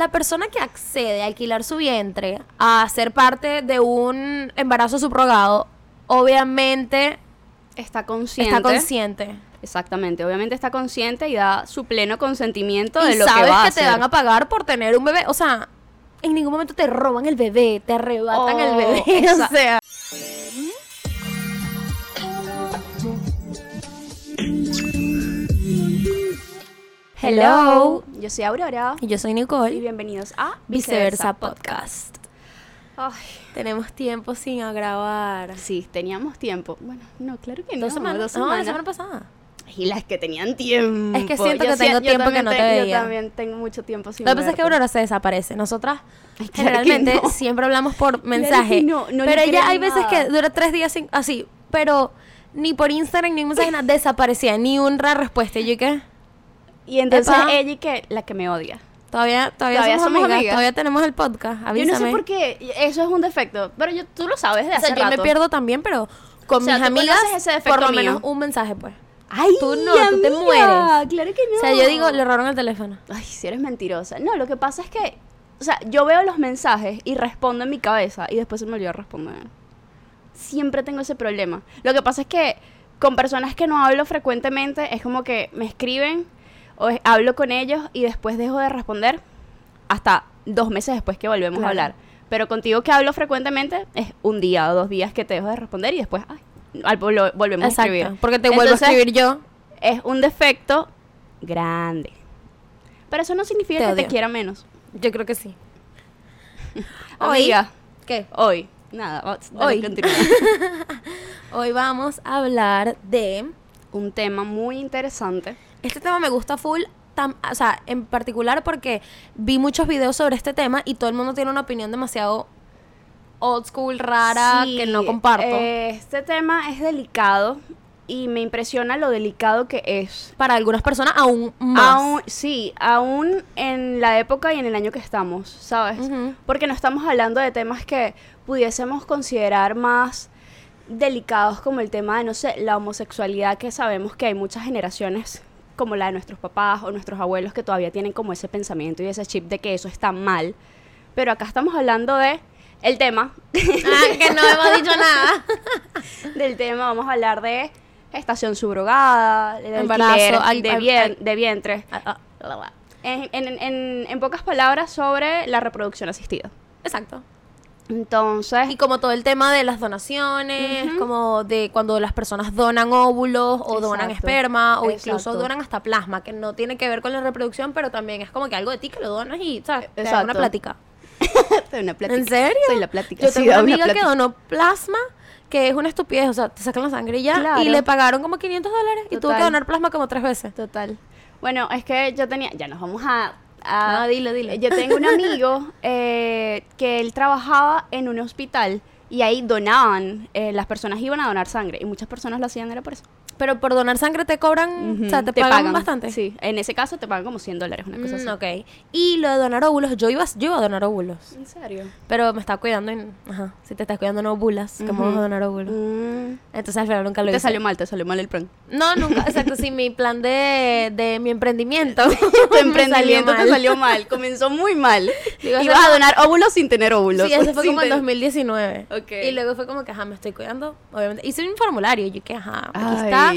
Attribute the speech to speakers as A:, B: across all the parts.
A: la persona que accede a alquilar su vientre a ser parte de un embarazo subrogado, obviamente
B: Está consciente.
A: está consciente.
B: Exactamente, obviamente está consciente y da su pleno consentimiento de lo
A: sabes
B: que va a
A: que te
B: hacer.
A: van a pagar por tener un bebé. O sea, en ningún momento te roban el bebé, te arrebatan el
B: Oh,
A: bebé. O
B: exa-
A: sea, Hello.
B: Yo soy Aurora
A: y yo soy
B: y
A: Nicole.
B: bienvenidos a
A: Viceversa Podcast.
B: Ay,
A: Tenemos tiempo sin grabar.
B: sí, teníamos tiempo. Bueno, no, claro que no.
A: Dos semanas.
B: Dos
A: No, la
B: semanas.
A: semana pasada.
B: Y las que tenían tiempo.
A: Es que siento
B: Yo
A: que tengo tiempo que no te
B: te-
A: veía.
B: Yo también tengo mucho tiempo sin
A: Lo que pasa es que. Aurora se desaparece. Nosotras
B: Ay, claro
A: generalmente
B: no.
A: siempre hablamos por mensaje.
B: no, no
A: pero ella hay veces
B: nada.
A: que dura tres días sin, así, pero ni por Instagram ni mensaje nada, desaparecía, ni una respuesta. Y yo qué,
B: Y entonces
A: Epa.
B: ella que la que me odia.
A: todavía, todavía,
B: Todavía
A: somos,
B: somos
A: amigas,
B: amigas.
A: todavía tenemos el podcast. Avísame.
B: Yo no sé por qué eso es un defecto, pero yo, tú lo sabes de
A: O
B: hace
A: sea, yo me pierdo también, pero con
B: O sea,
A: mis amigas,
B: ese
A: por lo
B: mío.
A: menos un mensaje, pues.
B: Ay,
A: Tú no, tú te mueres.
B: Claro que no.
A: O sea, yo digo, le robaron el teléfono.
B: Ay, si eres mentirosa. No, lo que pasa es que, o sea, yo veo los mensajes y respondo en mi cabeza y después se me olvida responder. Siempre tengo ese problema. Lo que pasa es que con personas que no hablo frecuentemente es como que me escriben o hablo con ellos y después dejo de responder hasta dos meses después que volvemos
A: Claro.
B: a hablar. Pero contigo que hablo frecuentemente es un día o dos días que te dejo de responder y después ay, al- vol- volvemos a escribir.
A: Porque te vuelvo
B: Entonces,
A: a escribir yo.
B: es un defecto grande. Pero eso no significa
A: Te
B: que te quiera menos.
A: Yo creo que sí.
B: Amiga,
A: ¿Qué?
B: hoy. Nada,
A: Hoy. Hoy vamos a hablar de
B: un tema muy interesante.
A: Este tema me gusta full, tam- o sea, en particular porque vi muchos videos sobre este tema y todo el mundo tiene una opinión demasiado old school, rara,
B: Sí,
A: que no comparto.
B: eh, Este tema es delicado y me impresiona lo delicado que es.
A: Para algunas personas aún más.
B: Aún, sí, aún en la época y en el año que estamos, ¿sabes? Porque no estamos hablando de temas que pudiésemos considerar más delicados como el tema de, no sé, la homosexualidad, que sabemos que hay muchas generaciones como la de nuestros papás o nuestros abuelos que todavía tienen como ese pensamiento y ese chip de que eso está mal. Pero acá estamos hablando de el tema,
A: Ah, que no hemos dicho nada.
B: del tema, vamos a hablar de gestación subrogada, de
A: Embarazo, al-
B: de, bien- de vientre.
A: La, la.
B: En, en- en- en pocas palabras, sobre la reproducción asistida.
A: Exacto.
B: Entonces,
A: Y como todo el tema de las donaciones, como de cuando las personas donan óvulos o donan esperma o incluso donan hasta plasma, que no tiene que ver con la reproducción, pero también es como que algo de ti que lo donas y, ¿sabes? Te da una plática.
B: Soy una plática.
A: ¿En serio?
B: Soy la plática.
A: Yo
B: sí,
A: tengo una
B: una
A: amiga que donó plasma, que es una estupidez, o sea, te sacan la sangre y ya,
B: Claro.
A: y le pagaron como 500 dólares y tuvo que donar plasma como tres veces.
B: Total. Bueno, es que yo tenía. Ya nos vamos a. a-
A: No, dilo, dilo.
B: Yo tengo un amigo eh, que él trabajaba en un hospital y ahí donaban. eh, las personas iban a donar sangre y muchas personas lo hacían, era por eso.
A: Pero por donar sangre te cobran, o sea, te, pagan, bastante.
B: Sí, en ese caso te pagan como 100 dólares, una cosa
A: Mm,
B: así.
A: ok. Y lo de donar óvulos, yo iba, yo iba a donar óvulos.
B: ¿En serio?
A: Pero me estaba cuidando y, ajá, si te estás cuidando no ovulas, ¿cómo
B: Ujú.
A: vas a donar óvulos?
B: Mm.
A: Entonces al final nunca lo
B: Te
A: hice.
B: salió mal, te salió mal el plan.
A: No, nunca, exacto, sí, mi plan de, de mi emprendimiento.
B: Tu emprendimiento te salió mal, comenzó muy mal.
A: Digo,
B: Ibas a donar óvulos sin tener óvulos.
A: Sí, eso fue como en
B: tener-
A: 2019.
B: Ok.
A: Y luego fue como que, ajá, me estoy cuidando. Obviamente. Hice un formulario yo que, ajá, aquí
B: Ay,
A: está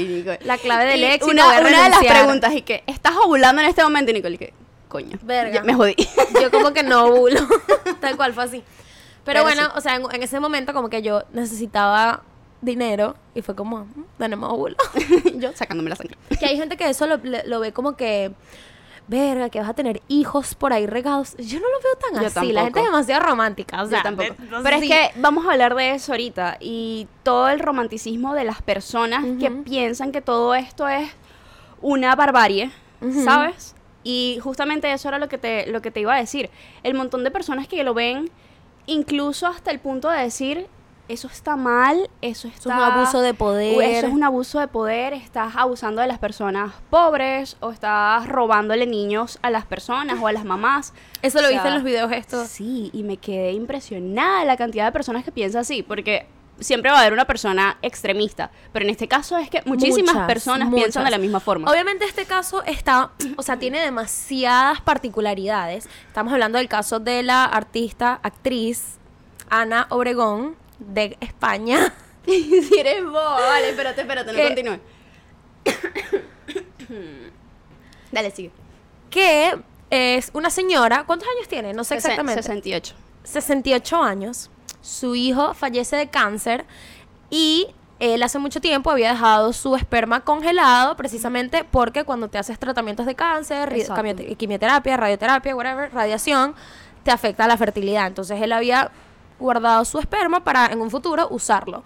A: La clave del
B: Y
A: éxito.
B: Una, de las preguntas y que, ¿estás ovulando en este momento, Nicole? Y que, coño,
A: Verga.
B: ya me jodí.
A: Yo como que no ovulo. Tal cual fue así. Pero,
B: Pero
A: bueno,
B: sí.
A: o sea, en, en ese momento como que yo necesitaba dinero y fue como, "Mm, tenemos óvulo.
B: Yo sacándome la sangre.
A: que hay gente que eso lo ve como que, verga, que vas a tener hijos por ahí regados. Yo no lo veo tan
B: Yo
A: así. La gente es demasiado romántica. O sea,
B: Yo tampoco.
A: de-
B: Pero
A: sí.
B: es que vamos a hablar de eso ahorita y todo el romanticismo de las personas que piensan que todo esto es una barbarie. ¿sabes? Y justamente eso era lo que te lo que te iba a decir. El montón de personas que lo ven incluso hasta el punto de decir eso está mal, eso está
A: Eso es un abuso de poder.
B: Eso es un abuso de poder, estás abusando de las personas pobres o estás robándole niños a las personas o a las mamás.
A: Eso lo
B: O
A: viste
B: sea,
A: en los videos estos.
B: Sí, y me quedé impresionada la cantidad de personas que piensan así, porque siempre va a haber una persona extremista, pero en este caso es que muchísimas
A: Muchas,
B: personas piensan de la misma forma.
A: Obviamente este caso está, o sea, tiene demasiadas particularidades. Estamos hablando del caso de la artista, actriz Ana Obregón de España.
B: si eres boba, vale, espérate, espérate, no
A: Que-
B: continúe. Dale, sigue.
A: que es una señora, ¿cuántos años tiene? No sé exactamente.
B: 68.
A: 68 años. Su hijo fallece de cáncer y él hace mucho tiempo había dejado su esperma congelado precisamente porque cuando te haces tratamientos de cáncer, quimioterapia, radioterapia, whatever, radiación, te afecta la fertilidad. Entonces él había guardado su esperma para en un futuro usarlo.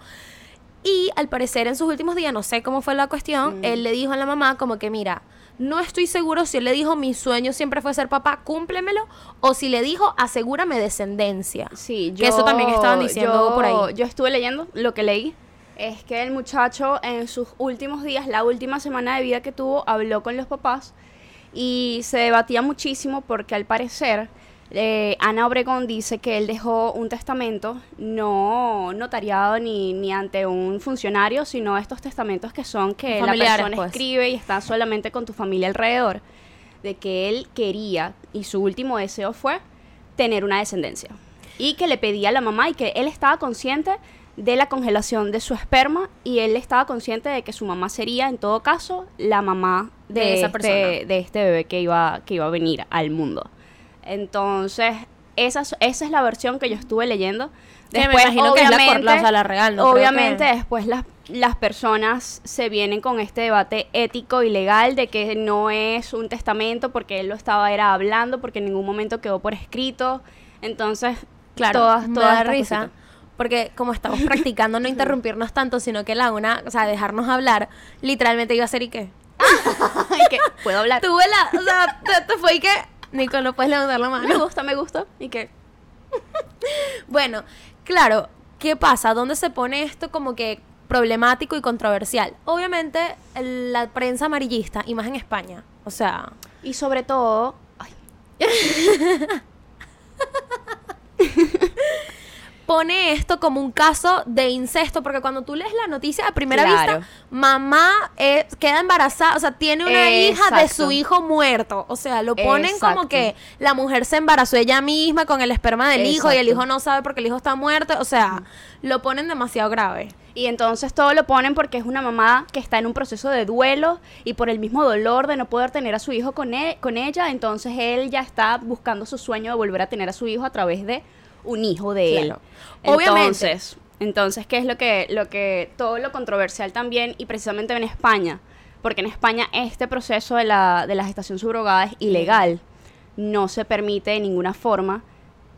A: Y al parecer en sus últimos días, no sé cómo fue la cuestión, él le dijo a la mamá como que mira, no estoy seguro si él le dijo mi sueño siempre fue ser papá, cúmplemelo, o si le dijo asegúrame descendencia.
B: Sí,
A: Que eso también estaban diciendo
B: yo-
A: por ahí.
B: Yo estuve leyendo, lo que leí es que el muchacho en sus últimos días, la última semana de vida que tuvo, habló con los papás y se debatía muchísimo porque al parecer eh, Ana Obregón dice que él dejó un testamento no notariado ni, ni ante un funcionario, sino estos testamentos que son que la persona
A: pues.
B: escribe y está solamente con tu familia alrededor, de que él quería y su último deseo fue tener una descendencia. Y que le pedía a la mamá y que él estaba consciente de la congelación de su esperma y él estaba consciente de que su mamá sería en todo caso la mamá de,
A: De esa
B: este,
A: persona.
B: de este bebé que iba, que iba a venir al mundo. Entonces, esa, es- esa es la versión que yo estuve leyendo.
A: Que me imagino que es la o sea, la real, no creo
B: obviamente
A: que-
B: después las, las personas se vienen con este debate ético y legal de que no es un testamento porque él lo estaba era hablando, porque en ningún momento quedó por escrito. Entonces,
A: Claro,
B: todas,
A: risa.
B: cositas.
A: Porque como estamos practicando no interrumpirnos tanto, sino que la una, o sea, dejarnos hablar, literalmente iba a ser y qué.
B: Ay, que puedo hablar.
A: Tuve la, o sea, te, te fue y que, Nico, no puedes levantar la
B: Me
A: mano.
B: gusta, me gusta. Y que
A: Bueno, claro, ¿qué pasa? ¿Dónde se pone esto como que problemático y controversial? Obviamente, la prensa amarillista, y más en España. O sea,
B: Y sobre todo, ay,
A: pone esto como un caso de incesto, porque cuando tú lees la noticia a primera
B: Claro.
A: vista, mamá eh, queda embarazada, o sea, tiene una hija de su hijo muerto. O sea, lo ponen como que la mujer se embarazó ella misma con el esperma del hijo y el hijo no sabe porque el hijo está muerto. O sea, lo ponen demasiado grave.
B: Y entonces todo lo ponen porque es una mamá que está en un proceso de duelo y por el mismo dolor de no poder tener a su hijo con, e- con ella, entonces él ya está buscando su sueño de volver a tener a su hijo a través de un hijo de él.
A: Claro. Obviamente.
B: Entonces, entonces, ¿qué es lo que, lo que, todo lo controversial también y precisamente en España? Porque en España este proceso de la, de la gestación subrogada es ilegal. No se permite de ninguna forma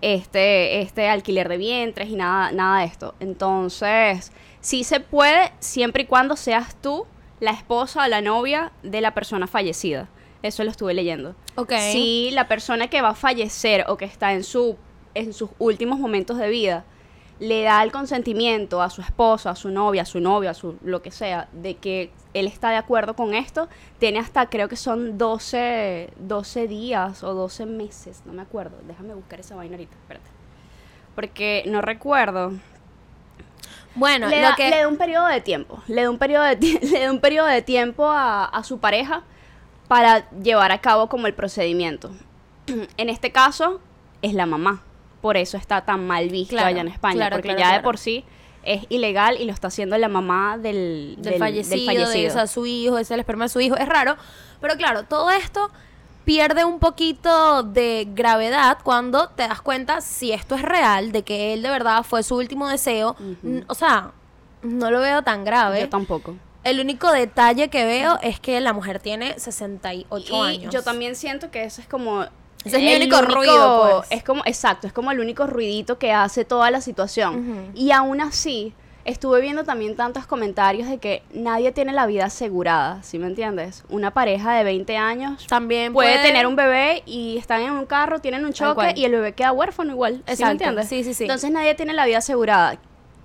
B: este, este alquiler de vientres y nada, nada de esto. Entonces, sí se puede siempre y cuando seas tú la esposa o la novia de la persona fallecida. Eso lo estuve leyendo.
A: Ok.
B: Si la persona que va a fallecer o que está en, su, en sus últimos momentos de vida le da el consentimiento a su esposo, a su novia, a su novia, a su lo que sea, de que él está de acuerdo con esto, tiene hasta creo que son 12, 12 días o 12 meses, no me acuerdo. Déjame buscar esa vaina ahorita, espérate. Porque no recuerdo.
A: Bueno,
B: le,
A: lo
B: da,
A: que...
B: le da un periodo de tiempo. Le da un periodo de, le da un periodo de tiempo a, a su pareja para llevar a cabo como el procedimiento. en este caso, es la mamá. Por eso está tan mal visto
A: Claro,
B: allá en España.
A: claro,
B: porque
A: claro,
B: ya de por sí es ilegal y lo está haciendo la mamá del,
A: del, fallecido, de o sea, su hijo, es el esperma de su hijo, es raro. Pero claro, todo esto pierde un poquito de gravedad cuando te das cuenta si esto es real, de que él de verdad fue su último deseo. O sea, no lo veo tan grave.
B: Yo tampoco.
A: El único detalle que veo es que la mujer tiene 68
B: y
A: años.
B: yo también siento que eso es como
A: Ese es mi
B: el
A: único ruido, pues.
B: es como exacto es como el único ruidito que hace toda la situación
A: Ujú.
B: y aún así estuve viendo también tantos comentarios de que nadie tiene la vida asegurada ¿sí me entiendes? una pareja de 20 años
A: También
B: puede,
A: puede-
B: tener un bebé y están en un carro tienen un choque y el bebé queda huérfano igual ¿sí me
A: Exacto.
B: entiendes?
A: Sí, sí, sí.
B: entonces nadie tiene la vida asegurada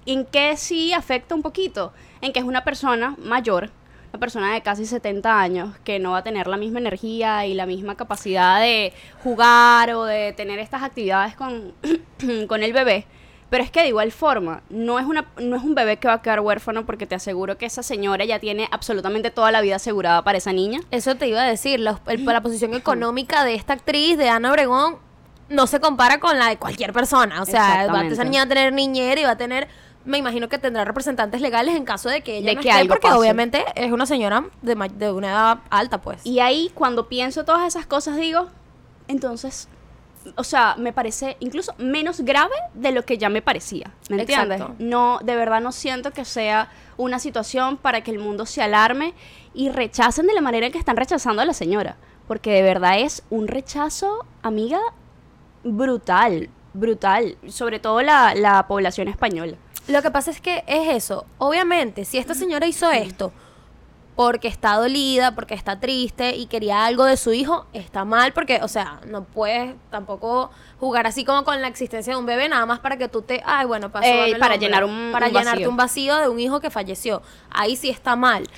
B: ¿en qué sí afecta un poquito? en que es una persona mayor una persona de casi 70 años que no va a tener la misma energía y la misma capacidad de jugar o de tener estas actividades con, con el bebé, Pero es que de igual forma, no es, una, no es un bebé que va a quedar huérfano porque te aseguro que esa señora ya tiene absolutamente toda la vida asegurada para esa niña.
A: Eso te iba a decir, la, el- la posición económica de esta actriz, de Ana Obregón, no se compara con la de cualquier persona. O sea, va, esa niña va a tener niñera y va a tener, me imagino que tendrá representantes legales en caso de que ella
B: De
A: no
B: que
A: esté,
B: algo
A: porque
B: pase.
A: obviamente es una señora de, de una edad alta, pues.
B: Y ahí, cuando pienso todas esas cosas, digo, entonces, o sea, me parece incluso menos grave de lo que ya me parecía. ¿Me entiendes?
A: Exacto.
B: No, de verdad no siento que sea una situación para que el mundo se alarme y rechacen de la manera en que están rechazando a la señora. Porque de verdad es un rechazo, amiga, brutal, brutal. Sobre todo la, la población española.
A: Lo que pasa es que es eso. Obviamente, si esta señora hizo esto porque está dolida, porque está triste y quería algo de su hijo, está mal porque, o sea, no puedes tampoco jugar así como con la existencia de un bebé nada más para que tú te, ay, bueno, pasó
B: Eh, para llenar un-
A: para
B: un
A: llenarte
B: vacío.
A: un vacío de un hijo que falleció. Ahí sí está mal.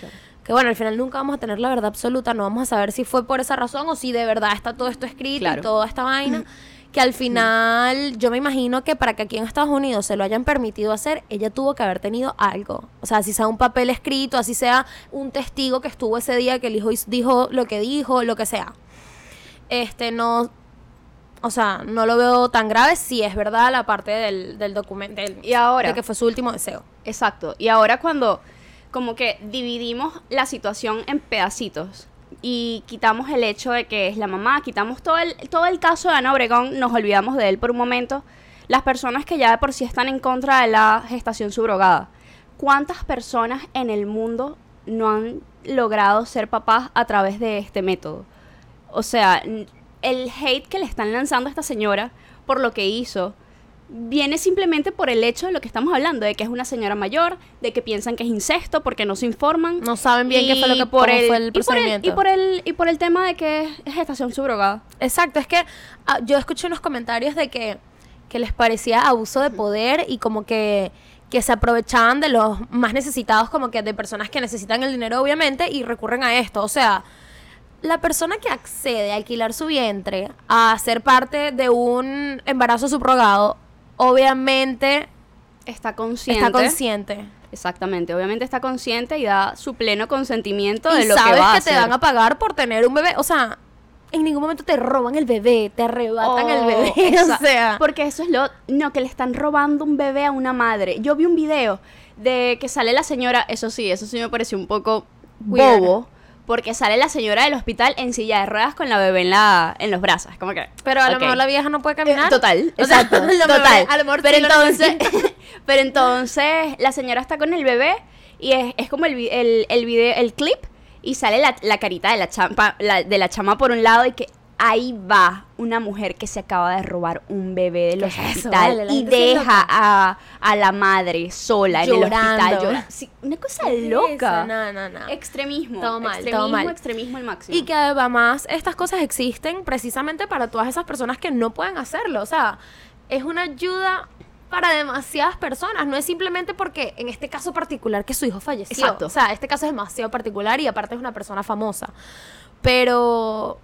A: Que bueno, al final nunca vamos a tener la verdad absoluta, no vamos a saber si fue por esa razón o si de verdad está todo esto escrito
B: Claro.
A: y toda esta vaina. Que al final, yo me imagino que para que aquí en Estados Unidos se lo hayan permitido hacer, ella tuvo que haber tenido algo. O sea, si sea un papel escrito, así sea un testigo que estuvo ese día que el hijo dijo lo que dijo, lo que sea. Este, no. O sea, no lo veo tan grave si es verdad la parte del, del documento.
B: Y ahora-
A: De que fue su último deseo.
B: Exacto. Y ahora cuando como que dividimos la situación en pedacitos y quitamos el hecho de que es la mamá, quitamos todo el, todo el caso de Ana Obregón, nos olvidamos de él por un momento, las personas que ya de por sí están en contra de la gestación subrogada. ¿Cuántas personas en el mundo no han logrado ser papás a través de este método? O sea, el hate que le están lanzando a esta señora por lo que hizo viene simplemente por el hecho de lo que estamos hablando, de que es una señora mayor, de que piensan que es incesto porque no se informan.
A: No saben bien qué fue lo que-
B: Y por
A: cómo
B: el,
A: fue el
B: y por el-
A: procedimiento.
B: Y por el, y por el tema de que es gestación subrogada.
A: Exacto, es que ah, yo escuché unos comentarios de que, que les parecía abuso de poder y como que, que se aprovechaban de los más necesitados, como que de personas que necesitan el dinero, obviamente, y recurren a esto. O sea, la persona que accede a alquilar su vientre, a ser parte de un embarazo subrogado, obviamente
B: Está consciente.
A: está consciente.
B: Exactamente, obviamente está consciente y da su pleno consentimiento
A: Y
B: de lo
A: sabes
B: que va a
A: que te
B: hacer.
A: van a pagar por tener un bebé. O sea, en ningún momento te roban el bebé, te arrebatan el
B: Oh,
A: bebé. o
B: exa-
A: sea.
B: Porque eso es lo. No, que le están robando un bebé a una madre. Yo vi un video de que sale la señora. Eso sí, eso sí me pareció un poco
A: Weird.
B: bobo. Porque sale la señora del hospital en silla de ruedas con la bebé en, la, en los brazos. Como que.
A: Pero a lo mejor la vieja no puede caminar.
B: Total,
A: O sea,
B: exacto,
A: a lo mejor-
B: total.
A: a lo mejor
B: pero
A: sí
B: entonces, pero entonces la señora está con el bebé y es, es como el, el, el video, el clip y sale la, la carita de la chama, la- de la chama por un lado y que ahí va una mujer que se acaba de robar un bebé del
A: ¿Qué es eso,
B: hospital y deja a, a la madre sola en el hospital
A: Llorando.
B: llora- Sí, una cosa
A: ¿Qué es
B: loca.
A: No, no, no.
B: Extremismo.
A: Todo mal, todo
B: extremismo,
A: mal.
B: extremismo al máximo.
A: Y que además estas cosas existen precisamente para todas esas personas que no pueden hacerlo. O sea, es una ayuda para demasiadas personas. No es simplemente porque en este caso particular que su hijo falleció.
B: Exacto.
A: O sea, este caso es demasiado particular y aparte es una persona famosa. Pero,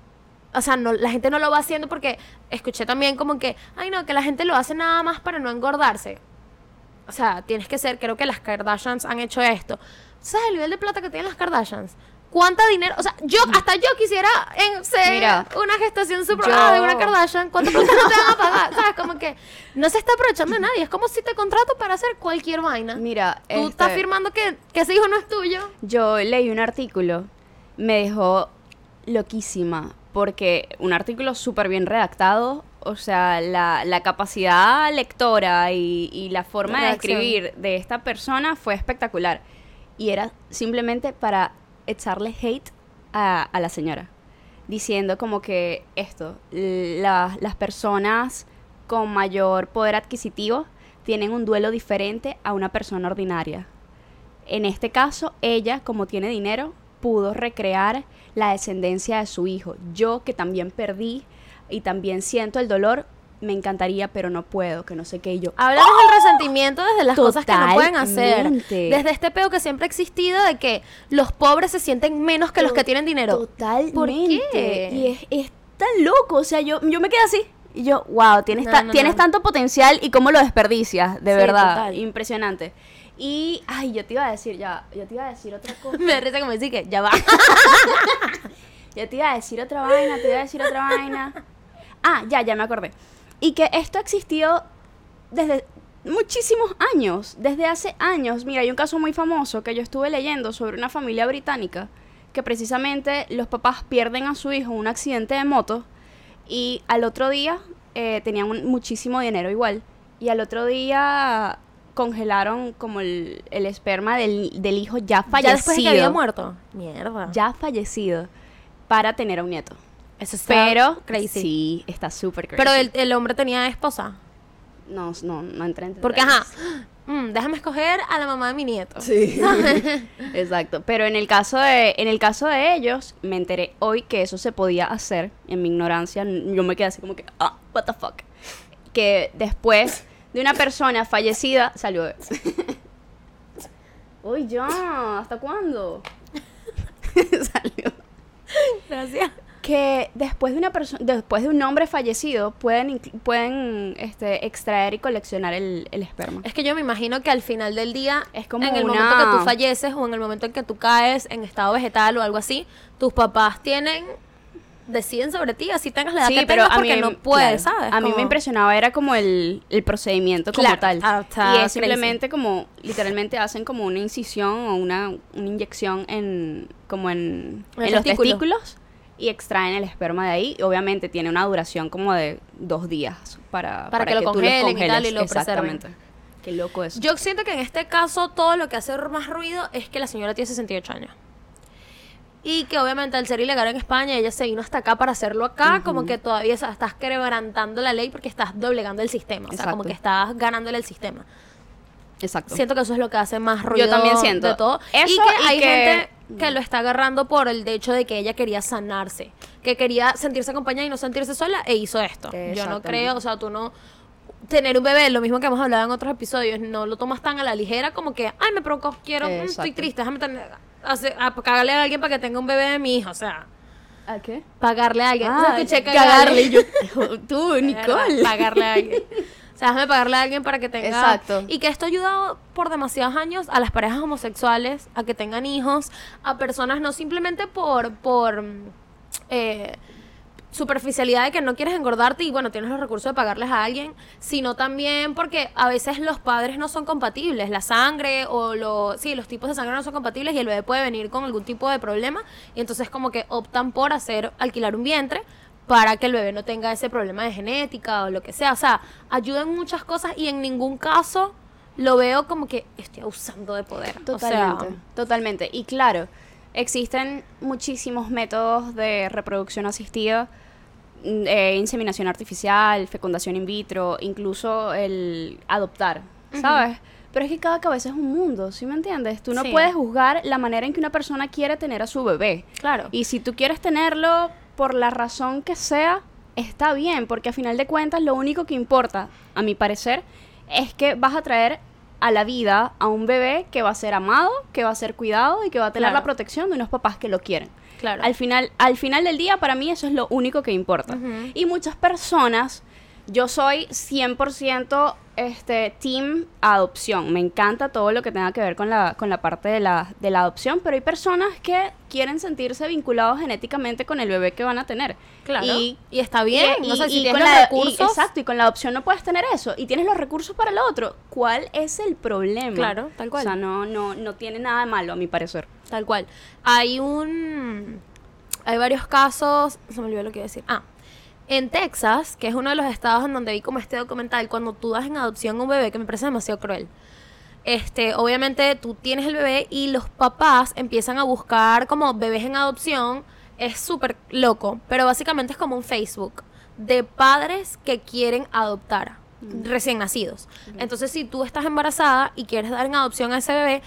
A: o sea, no, la gente no lo va haciendo porque escuché también como que, ay no, que la gente lo hace nada más para no engordarse. O sea, tienes que ser, creo que las Kardashians han hecho esto. ¿Sabes el nivel de plata que tienen las Kardashians? ¿Cuánta dinero? O sea, yo, hasta yo quisiera en, ser
B: Mira,
A: una gestación subrogada de
B: yo-
A: una Kardashian. ¿Cuánta plata no te van a pagar? ¿Sabes? Como que no se está aprovechando de nadie. Es como si te contrato para hacer cualquier vaina.
B: Mira,
A: Tú
B: este-
A: estás firmando que, que ese hijo no es tuyo.
B: Yo leí un artículo, me dejó loquísima, porque un artículo súper bien redactado, o sea, la, la capacidad lectora y, y la forma de escribir de esta persona fue espectacular. Y era simplemente para echarle hate a, a la señora, diciendo como que esto, la- las personas con mayor poder adquisitivo tienen un duelo diferente a una persona ordinaria. En este caso, ella, como tiene dinero, pudo recrear la descendencia de su hijo. Yo, que también perdí y también siento el dolor, me encantaría, pero no puedo, que no sé qué y yo.
A: Habla desde el resentimiento, desde las cosas que no pueden hacer. Desde este peo que siempre ha existido de que los pobres se sienten menos que los que tienen dinero.
B: Totalmente.
A: ¿Por qué?
B: Y es, es tan loco, o sea, yo, yo me quedé así. Y yo, wow, tienes,
A: No,
B: ta-
A: no,
B: tienes tanto potencial y cómo lo desperdicias, de
A: Sí,
B: verdad.
A: total.
B: Impresionante. Y, ay, yo te iba a decir ya, yo te iba a decir otra cosa.
A: Me risa como decir que ya va.
B: Yo te iba a decir otra vaina, te iba a decir otra vaina. Ah, ya, ya me acordé. Y que esto ha existido desde muchísimos años, desde hace años. Mira, hay un caso muy famoso que yo estuve leyendo sobre una familia británica que precisamente los papás pierden a su hijo en un accidente de moto y al otro día eh, tenían un- muchísimo dinero igual. Y al otro día congelaron como el, el esperma del, del hijo ya fallecido.
A: Ya después de que había muerto. Mierda.
B: Ya fallecido para tener a un nieto.
A: Eso está
B: Pero
A: crazy.
B: sí, está súper crazy.
A: Pero el, el hombre tenía esposa.
B: no, no, no entré en
A: Porque, ajá, mm, déjame escoger a la mamá de mi nieto.
B: Sí. Exacto. Pero en el caso de, en el caso de ellos, me enteré hoy que eso se podía hacer. En mi ignorancia, yo me quedé así como que, ah, what the fuck. Que después de una persona fallecida, salió. Uy, ya, ¿hasta cuándo? salió.
A: Gracias.
B: que después de una persona después de un hombre fallecido pueden pueden este extraer y coleccionar el, el esperma
A: Es que yo me imagino que al final del día,
B: Es como
A: en el
B: una-
A: momento que tú falleces o en el momento en que tú caes en estado vegetal o algo así, tus papás tienen deciden sobre ti, así tengas la edad que tengas porque no puedes,
B: claro,
A: ¿sabes?
B: a mí me impresionaba era como el, el procedimiento como
A: Claro,
B: tal
A: está- está
B: y es simplemente como literalmente hacen como una incisión o una, una inyección en como en,
A: En
B: los
A: testículo.
B: testículos y extraen el esperma de ahí y obviamente tiene una duración como de dos días para,
A: Para que lo
B: tú los
A: congelen y tal,
B: congeles.
A: y lo preserven.
B: exactamente qué loco eso
A: Yo siento que en este caso todo lo que hace más ruido es que la señora tiene 68 años. Y que obviamente al ser ilegal en España, ella se vino hasta acá para hacerlo acá, como que todavía estás quebrantando la ley porque estás doblegando el sistema, o sea, como que estás ganándole el sistema.
B: exacto
A: Siento que eso es lo que hace más ruido
B: también siento.
A: de todo. y que
B: y
A: hay
B: que-
A: gente que lo está agarrando por el hecho de que ella quería sanarse, que quería sentirse acompañada y no sentirse sola e hizo esto. Yo no creo, o sea, tú no tener un bebé, lo mismo que hemos hablado en otros episodios, no lo tomas tan a la ligera como que, ay, me provocó, quiero, mm, estoy triste, déjame tener, hacer- a pagarle a alguien para que tenga un bebé de mi hijo, o sea,
B: ¿a qué?
A: pagarle a alguien.
B: Ah,
A: escuché
B: cagarle.
A: cagarle.
B: Yo, tú, Nicole.
A: Pagarle a alguien. O sea, déjame pagarle a alguien para que tenga.
B: Exacto.
A: Y que esto ha ayudado por demasiados años a las parejas homosexuales a que tengan hijos, a personas no simplemente por. por eh, superficialidad de que no quieres engordarte y bueno, tienes los recursos de pagarles a alguien, sino también porque a veces los padres no son compatibles, la sangre o los, sí, los tipos de sangre no son compatibles y el bebé puede venir con algún tipo de problema. Y entonces como que optan por hacer, alquilar un vientre para que el bebé no tenga ese problema de genética o lo que sea, o sea, ayudan muchas cosas y en ningún caso lo veo como que estoy abusando de poder.
B: Totalmente, totalmente. Y claro, existen muchísimos métodos de reproducción asistida, eh, inseminación artificial, fecundación in vitro, incluso el adoptar, ¿sabes? Pero es que cada cabeza es un mundo, ¿sí me entiendes? Tú no
A: Sí.
B: puedes juzgar la manera en que una persona quiere tener a su bebé.
A: claro.
B: Y si tú quieres tenerlo por la razón que sea, está bien, porque a final de cuentas lo único que importa, a mi parecer, es que vas a traer a la vida a un bebé que va a ser amado, que va a ser cuidado y que va a tener
A: Claro.
B: la protección de unos papás que lo quieren.
A: Claro.
B: Al final, al final del día, para mí eso es lo único que importa. Y muchas personas, yo soy 100% este, team adopción. Me encanta todo lo que tenga que ver con la, con la parte de la, de la adopción, pero hay personas que quieren sentirse vinculados genéticamente con el bebé que van a tener.
A: Claro.
B: Y,
A: Y, está bien.
B: y-
A: no sé, si tienes
B: con
A: los
B: la-
A: recursos.
B: exacto, y con la adopción no puedes tener eso. Y tienes los recursos para el otro. ¿Cuál es el problema?
A: Claro, tal cual.
B: O sea, no, no, no tiene nada de malo, a mi parecer.
A: Tal cual. Hay un. Hay varios casos. Se me olvidó lo que iba a decir. Ah. En Texas, que es uno de los estados en donde vi como este documental, cuando tú das en adopción a un bebé, que me parece demasiado cruel. Este, obviamente tú tienes el bebé y los papás empiezan a buscar como bebés en adopción. Es súper loco, pero básicamente es como un Facebook de padres que quieren adoptar recién nacidos. Entonces, si tú estás embarazada y quieres dar en adopción a ese bebé,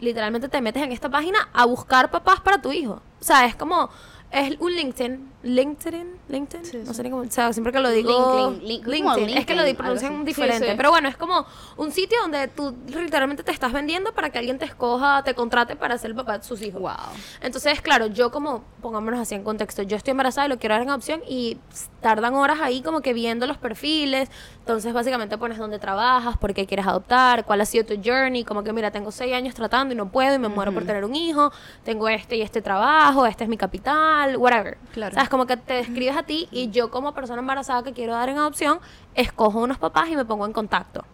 A: literalmente te metes en esta página a buscar papás para tu hijo. O sea, es como, es un LinkedIn, LinkedIn, LinkedIn,
B: Sí,
A: no sé ni cómo, o sea, siempre que lo digo
B: LinkedIn, link- como
A: es que lo
B: LinkedIn,
A: di- pronuncian diferente,
B: sí.
A: pero bueno, es como un sitio donde tú literalmente te estás vendiendo para que alguien te escoja, te contrate para ser el papá de sus hijos.
B: Wow.
A: Entonces, claro, yo como, pongámonos así en contexto, yo estoy embarazada y lo quiero dar en adopción y tardan horas ahí como que viendo los perfiles. Entonces, básicamente pones dónde trabajas, por qué quieres adoptar, cuál ha sido tu journey, como que mira, tengo seis años tratando y no puedo y me muero por tener un hijo, tengo este y este trabajo, este es mi capital, whatever.
B: Claro.
A: ¿Sabes? Como que te describes a ti y yo como persona embarazada que quiero dar en adopción, escojo unos papás y me pongo en contacto.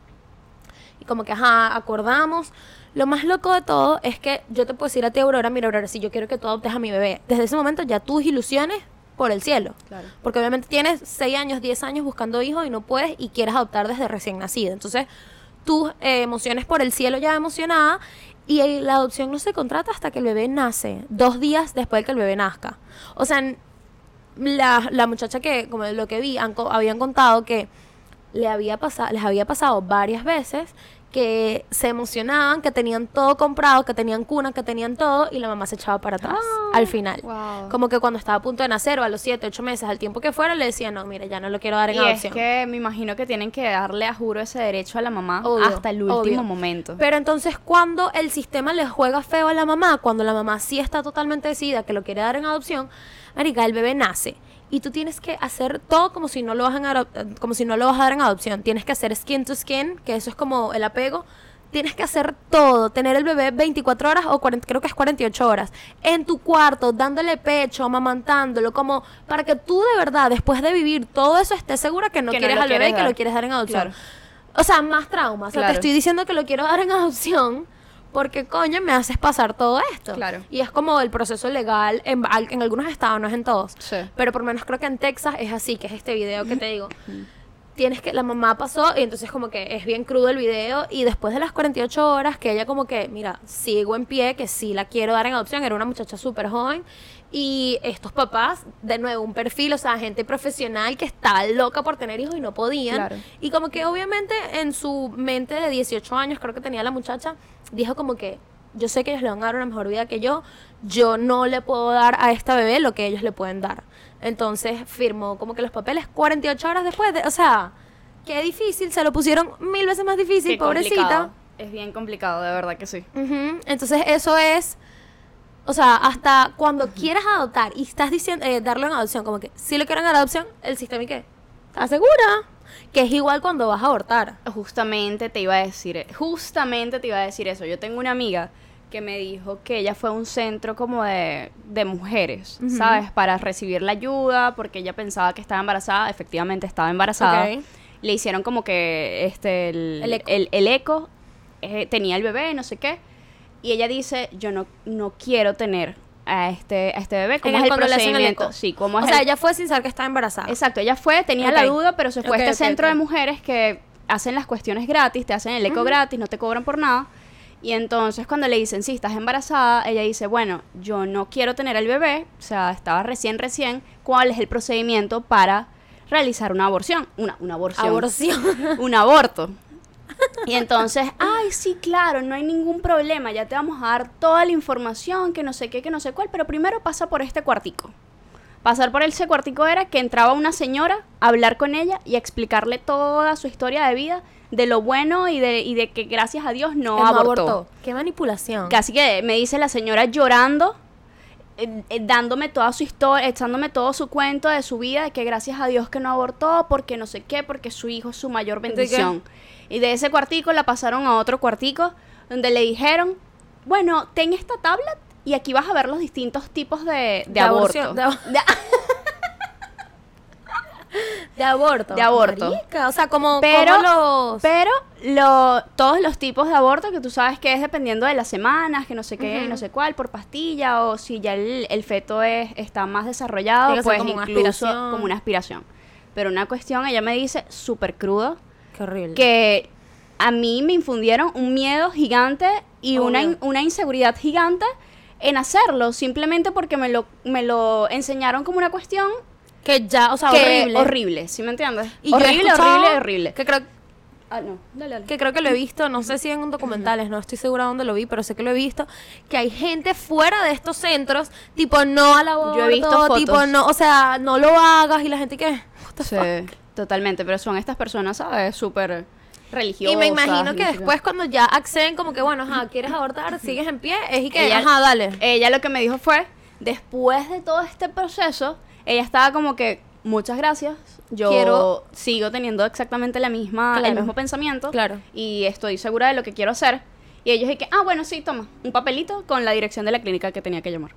A: Y como que, ajá, acordamos. Lo más loco de todo es que yo te puedo decir a ti, Aurora, mira, Aurora, si yo quiero que tú adoptes a mi bebé, desde ese momento ya tus ilusiones por el cielo.
B: Claro.
A: Porque obviamente tienes 6 años, 10 años buscando hijos y no puedes y quieres adoptar desde recién nacido. Entonces, tus eh, emociones por el cielo ya emocionada y la adopción no se contrata hasta que el bebé nace, dos días después de que el bebé nazca. O sea, la, la muchacha que, como lo que vi, han habían contado que le había pasado, les había pasado varias veces que se emocionaban, que tenían todo comprado, que tenían cuna, que tenían todo, y la mamá se echaba para atrás
B: Ah,
A: al final.
B: wow.
A: Como que cuando estaba a punto de nacer, o a los 7, 8 meses, al tiempo que fuera, le decía, no, mira, ya no lo quiero dar en
B: Y es
A: adopción.
B: que me imagino que tienen que darle a juro ese derecho a la mamá
A: Obvio,
B: hasta el último
A: obvio.
B: momento.
A: Pero entonces cuando el sistema le juega feo a la mamá, cuando la mamá sí está totalmente decidida que lo quiere dar en adopción, marica, el bebé nace y tú tienes que hacer todo como si no lo vas a como si no lo vas a dar en adopción. Tienes que hacer skin to skin, que eso es como el apego. Tienes que hacer todo, tener el bebé 24 horas o 40, creo que es 48 horas en tu cuarto, dándole pecho, amamantándolo, como para que tú de verdad, después de vivir todo eso, estés segura que no
B: Que
A: quieres al bebé y que lo quieres dar en adopción.
B: Claro.
A: O sea, más trauma. O sea, te estoy diciendo que lo quiero dar en adopción porque, coño, me haces pasar todo esto.
B: Claro.
A: Y es como el proceso legal en, en algunos estados, no es en todos.
B: Sí.
A: Pero por lo menos creo que en Texas es así, que es este video que te digo. Tienes que, la mamá pasó y entonces como que es bien crudo el video y después de las 48 horas que ella como que, mira, sigo en pie, que sí la quiero dar en adopción, era una muchacha súper joven y estos papás, de nuevo, un perfil, o sea, gente profesional que está loca por tener hijos y no podían.
B: Claro.
A: Y como que obviamente en su mente de 18 años, creo que tenía la muchacha, dijo como que yo sé que ellos le van a dar una mejor vida que yo, yo no le puedo dar a esta bebé lo que ellos le pueden dar. Entonces firmó como que los papeles 48 horas después, de, o sea, qué difícil, se lo pusieron mil veces más difícil,
B: Qué
A: pobrecita.
B: complicado. Es bien complicado, de verdad que sí.
A: Ujú, Entonces eso es, o sea, hasta cuando quieras adoptar y estás diciendo eh, darlo en adopción, como que si lo quieren en adopción, el sistema y qué, ¿estás segura? Que es igual cuando vas a abortar.
B: Justamente te iba a decir, justamente te iba a decir eso. Yo tengo una amiga que me dijo que ella fue a un centro como de, de mujeres. ¿sabes? Para recibir la ayuda, porque ella pensaba que estaba embarazada, efectivamente estaba embarazada. Le hicieron como que este el,
A: El eco.
B: el- el eco, eh, tenía el bebé, no sé qué. Y ella dice, yo no, no quiero tener a este, a este bebé. ¿Cómo
A: En
B: es el procedimiento? Sí, ¿cómo
A: O
B: es
A: sea,
B: el-
A: ella fue sin saber que estaba embarazada.
B: Exacto, ella fue, tenía la duda, pero se fue a este centro de mujeres que hacen las cuestiones gratis, te hacen el eco gratis, no te cobran por nada. Y entonces cuando le dicen, sí, estás embarazada, ella dice, bueno, yo no quiero tener el bebé, o sea, estaba recién, recién, ¿cuál es el procedimiento para realizar una aborción? Una, una aborción.
A: Aborción.
B: un aborto. Y entonces, ay, sí, claro, no hay ningún problema, ya te vamos a dar toda la información, que no sé qué, que no sé cuál, pero primero pasa por este cuartico. Pasar por ese cuartico era que entraba una señora a hablar con ella y a explicarle toda su historia de vida, de lo bueno y de, y de que gracias a Dios no,
A: Que
B: abortó.
A: Qué manipulación.
B: Casi que me dice la señora llorando, eh, eh, dándome toda su historia, echándome todo su cuento de su vida, de que gracias a Dios que no abortó, porque no sé qué, porque su hijo es su mayor bendición. Y de ese cuartico la pasaron a otro cuartico, donde le dijeron, bueno, ten esta tablet y aquí vas a ver los distintos tipos de, de,
A: De
B: aborto.
A: aborción, de ab-
B: De-
A: aborto.
B: De aborto.
A: Marica, o sea, como,
B: Pero-
A: como los...
B: Pero lo, todos los tipos de aborto que tú sabes que es dependiendo de las semanas, que no sé qué,
A: Ujú.
B: no sé cuál, por pastilla, o si ya el, el feto es, está más desarrollado,
A: Tiene
B: pues
A: como
B: incluso como una aspiración. Pero una cuestión, ella me dice, súper crudo,
A: Qué horrible.
B: que a mí me infundieron un miedo gigante y una, in- una inseguridad gigante en hacerlo, simplemente porque me lo, me lo enseñaron como una cuestión
A: Que ya, o sea,
B: que
A: horrible.
B: horrible, ¿sí me entiendes?
A: Y
B: horrible, horrible, horrible.
A: Que creo,
B: Ah, no, dale, dale.
A: que creo que lo he visto, no sé si en un documentales, no estoy segura dónde lo vi, pero sé que lo he visto, que hay gente fuera de estos centros, tipo no al aborto,
B: Yo he visto fotos.
A: tipo no, o sea, no lo hagas y la gente que
B: Sí,
A: fuck?
B: totalmente, pero son estas personas, ¿sabes? Súper religiosas.
A: Y me imagino que después cuando ya acceden como que bueno, ajá, quieres abortar, sigues en pie, es y que
B: Ella-
A: ajá, dale.
B: Ella lo que me dijo fue, después de todo este proceso, ella estaba como que, muchas gracias, yo
A: Quiero-
B: sigo teniendo exactamente la misma,
A: Claro.
B: el mismo pensamiento,
A: Claro.
B: y estoy segura de lo que quiero hacer. Y ellos dije, ah, bueno, sí, toma, un papelito con la dirección de la clínica que tenía que llamar.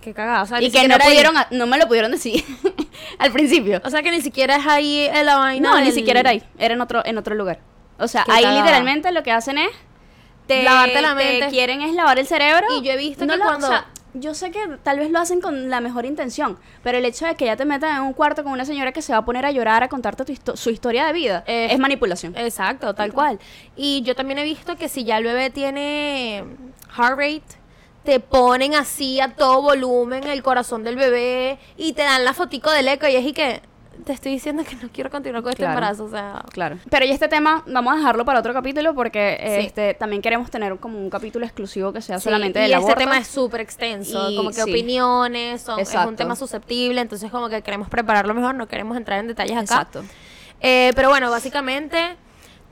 A: Qué cagada, o sea,
B: y
A: ni
B: que no pudieron, a- no me lo pudieron decir al principio.
A: O sea, que ni siquiera es ahí en la vaina
B: No, ni
A: del-
B: siquiera era ahí, era en otro, en otro lugar. O sea,
A: Qué
B: ahí
A: cagada.
B: literalmente lo que hacen es te,
A: Lavarte la
B: te
A: mente.
B: quieren es lavar el cerebro.
A: Y yo he visto
B: No
A: que
B: lo-
A: cuando-
B: o sea, yo sé que tal vez lo hacen con la mejor intención, pero el hecho de que ya te metan en un cuarto con una señora que se va a poner a llorar a contarte tu histo- su historia de vida
A: Eh,
B: es manipulación.
A: Exacto, tal cual. Y yo también he visto que si ya el bebé tiene heart rate, te ponen así a todo volumen el corazón del bebé y te dan la fotico del eco y es y que te estoy diciendo que no quiero continuar con este
B: Claro.
A: embarazo, o sea,
B: Claro. Pero y este tema vamos a dejarlo para otro capítulo porque
A: Sí.
B: este también queremos tener como un capítulo exclusivo que sea
A: Sí,
B: solamente
A: y
B: del
A: este
B: aborto.
A: tema es súper extenso,
B: Y
A: como que
B: sí.
A: opiniones, son- es un tema susceptible, entonces como que queremos prepararlo mejor, no queremos entrar en detalles acá.
B: Exacto.
A: Eh, pero bueno, básicamente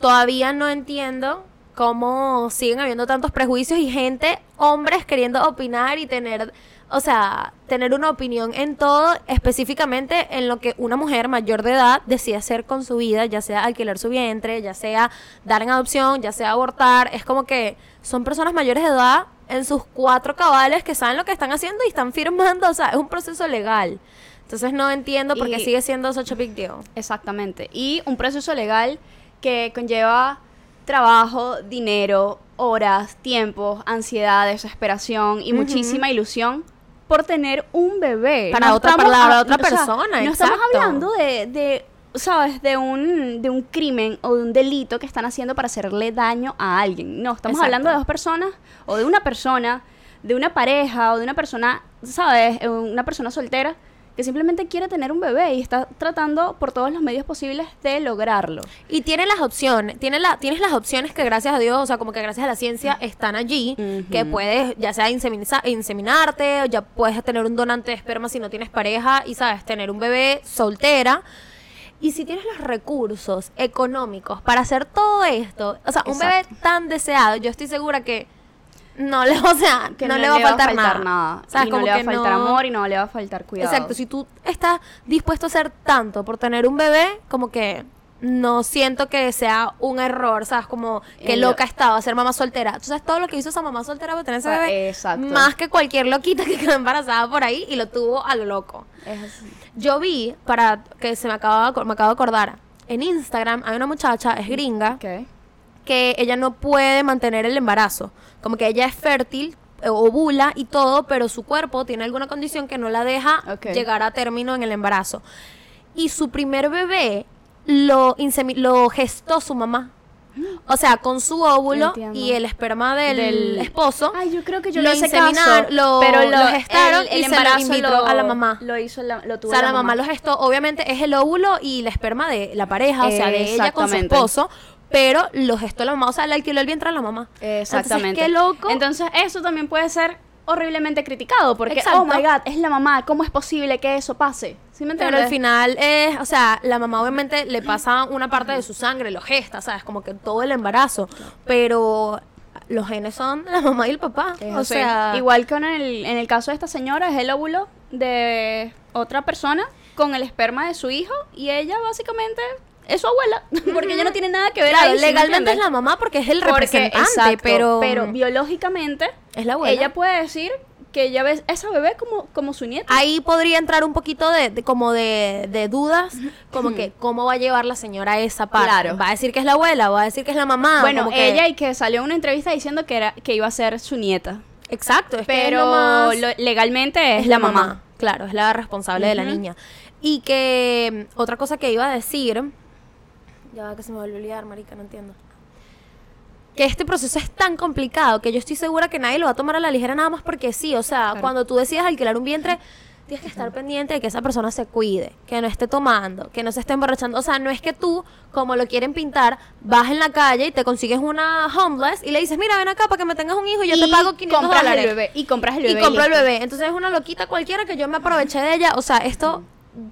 A: todavía no entiendo cómo siguen habiendo tantos prejuicios y gente, hombres queriendo opinar y tener, o sea, tener una opinión en todo, específicamente en lo que una mujer mayor de edad decide hacer con su vida, ya sea alquilar su vientre, ya sea dar en adopción, ya sea abortar, es como que son personas mayores de edad en sus cuatro cabales que saben lo que están haciendo y están firmando, o sea, es un proceso legal. Entonces no entiendo por qué sigue siendo such a big deal.
B: Exactamente. Y un proceso legal que conlleva trabajo, dinero, horas, tiempo, ansiedad, desesperación y muchísima ilusión por tener un bebé.
A: Para otra-
B: estamos
A: para
B: a-
A: otra
B: o sea,
A: persona,
B: No estamos hablando de, de, ¿sabes? De un, de un crimen o de un delito que están haciendo para hacerle daño a alguien. No, estamos
A: Exacto.
B: hablando de dos personas o de una persona, de una pareja o de una persona, ¿sabes? Eh, Una persona soltera que simplemente quiere tener un bebé y está tratando por todos los medios posibles de lograrlo.
A: Y tiene las opciones, tiene la, tienes las opciones que gracias a Dios, o sea, como que gracias a la ciencia están allí, que puedes ya sea inseminarte, o ya puedes tener un donante de esperma si no tienes pareja y sabes, tener un bebé soltera. Y si tienes los recursos económicos para hacer todo esto, o sea, un bebé tan deseado, yo estoy segura que no le, o sea,
B: Que
A: no, le va a faltar, nada.
B: O
A: ¿Sabes?
B: y no
A: Como
B: le va a faltar
A: no-
B: amor y no le va a faltar cuidado.
A: Exacto, si tú estás dispuesto a hacer tanto por tener un bebé, como que no siento que sea un error, ¿sabes? Como que loca estaba ser mamá soltera. Tú sabes todo lo que hizo esa mamá soltera para tener ese
B: Ah,
A: bebé.
B: exacto.
A: Más que cualquier loquita que quedó embarazada por ahí y lo tuvo a lo loco.
B: Es así.
A: Yo vi, para que se me acaba, me acabo de acordar, en Instagram hay una muchacha, es gringa,
B: Ok.
A: Que ella no puede mantener el embarazo. Como que ella es fértil, eh, ovula y todo, pero su cuerpo tiene alguna condición que no la deja llegar a término en el embarazo. Y su primer bebé lo, gestó su mamá. O sea, con su óvulo
B: Entiendo.
A: y el esperma del,
B: Del-
A: esposo.
B: Ay, yo creo que yo
A: lo inseminaron, lo-
B: pero
A: lo gestaron y se lo a la mamá.
B: Lo hizo la, lo
A: O
B: tuvo
A: sea, la mamá lo gestó. Obviamente es el óvulo y el esperma de la pareja, o sea, de ella con su esposo. Pero lo gestó la mamá, o sea, le alquiló el vientre a la mamá.
B: Exactamente.
A: Entonces, qué loco.
B: Entonces, eso también puede ser horriblemente criticado porque
A: Exacto.
B: oh my god, es la mamá, ¿cómo es posible que eso pase? ¿Sí me entiendes?
A: Pero al final es, o sea, la mamá obviamente le pasa una parte de su sangre, lo gesta, ¿sabes? Como que todo el embarazo. Pero los genes son la mamá y el papá. O sea,
B: igual que en el, en el caso de esta señora, es el óvulo de otra persona con el esperma de su hijo y ella básicamente es su abuela, porque ella no tiene nada que ver
A: claro,
B: ahí. ¿sí me
A: legalmente es la mamá porque es el
B: Porque,
A: representante,
B: exacto,
A: pero,
B: pero biológicamente
A: es la abuela.
B: ella puede decir que ella ve a esa bebé como, como su nieta.
A: Ahí podría entrar un poquito de, de- como de, de dudas, como que cómo va a llevar la señora esa parte.
B: Claro.
A: Va a decir que es la abuela, va a decir que es la mamá.
B: bueno,
A: como que-
B: ella y que salió en una entrevista diciendo que era que iba a ser su nieta,
A: Exacto, es
B: pero
A: lo
B: legalmente es, la mamá.
A: Claro, es la responsable de la niña. Y que mm, otra cosa que iba a decir, ya va que se me volvió a olvidar, marica, no entiendo. Que este proceso es tan complicado que yo estoy segura que nadie lo va a tomar a la ligera nada más porque sí, o sea,
B: Claro.
A: cuando tú decides alquilar un vientre, tienes que estar pendiente de que esa persona se cuide, que no esté tomando, que no se esté emborrachando. O sea, no es que tú, como lo quieren pintar, vas en la calle y te consigues una homeless y le dices, mira, ven acá para que me tengas un hijo y yo te pago 500
B: compras
A: dólares.
B: el bebé. Y compras el
A: y
B: bebé.
A: compro el bebé. Entonces es una loquita cualquiera que yo me aproveché de ella. O sea, esto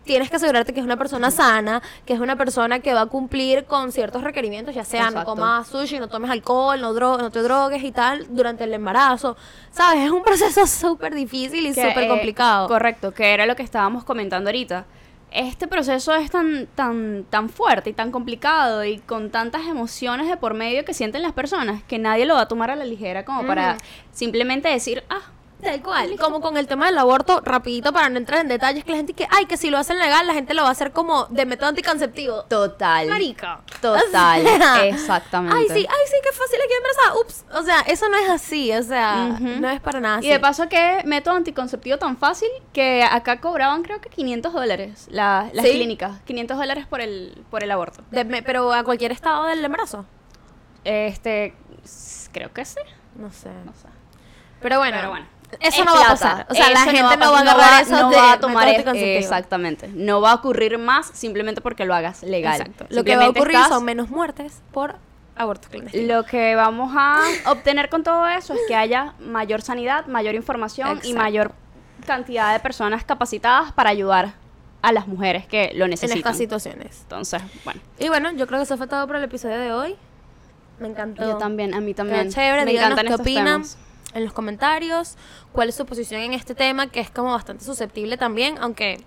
A: tienes que asegurarte que es una persona sana, que es una persona que va a cumplir con ciertos requerimientos, ya sea no
B: Exacto.
A: comas sushi, no tomes alcohol, no, dro- no te drogues y tal durante el embarazo. ¿Sabes? Es un proceso súper difícil y súper
B: eh,
A: complicado.
B: correcto, que era lo que estábamos comentando ahorita. Este proceso es tan, tan, tan fuerte y tan complicado y con tantas emociones de por medio que sienten las personas que nadie lo va a tomar a la ligera como para
A: Ujú.
B: simplemente decir, ah,
A: Tal cual, como con el tema del aborto, rapidito para no entrar en detalles, que la gente que, ay, que si lo hacen legal, la gente lo va a hacer como de método anticonceptivo.
B: total.
A: Marica.
B: Total,
A: O sea,
B: exactamente.
A: Ay, sí, ay, sí, qué fácil es que embarazada. Ups. O sea, eso no es así, o sea, no es para nada
B: Y de paso que método anticonceptivo tan fácil que acá cobraban creo que 500 dólares la- las
A: ¿Sí?
B: clínicas. 500 dólares por el, por el aborto.
A: De- me- pero a cualquier estado del embarazo.
B: Este, creo que sí.
A: No sé.
B: No sé.
A: Pero bueno,
B: Pero bueno.
A: Eso
B: Es
A: no va a pasar. O sea, la
B: Eso
A: gente no va, a agarrar eso
B: no
A: de
B: va a tomar
A: método
B: es-
A: anticonceptivo.
B: exactamente. No va a ocurrir más simplemente porque lo hagas legal.
A: Exacto. Lo que va a ocurrir
B: estás-
A: son menos muertes por aborto clandestino.
B: Lo que vamos a obtener con todo eso es que haya mayor sanidad, mayor información y mayor cantidad de personas capacitadas para ayudar a las mujeres que lo
A: en
B: necesitan.
A: estas situaciones.
B: Entonces, bueno,
A: Y bueno, yo creo que eso fue todo por el episodio de hoy. Me encantó.
B: yo también, a mí
A: Qué
B: también.
A: chévere,
B: Me encantan
A: qué opinan
B: temas.
A: En los comentarios, cuál es su posición en este tema, que es como bastante susceptible también, aunque...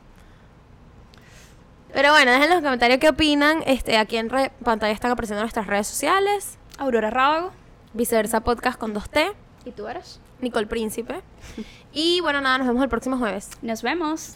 A: Pero bueno, dejen en los comentarios qué opinan. Este, aquí en re- pantalla están apareciendo nuestras redes sociales.
B: Aurora Rábago.
A: Viceversa Podcast con 2T.
B: ¿Y tú eres?
A: Nicole Príncipe. Y bueno, nada, nos vemos el próximo jueves.
B: Nos vemos.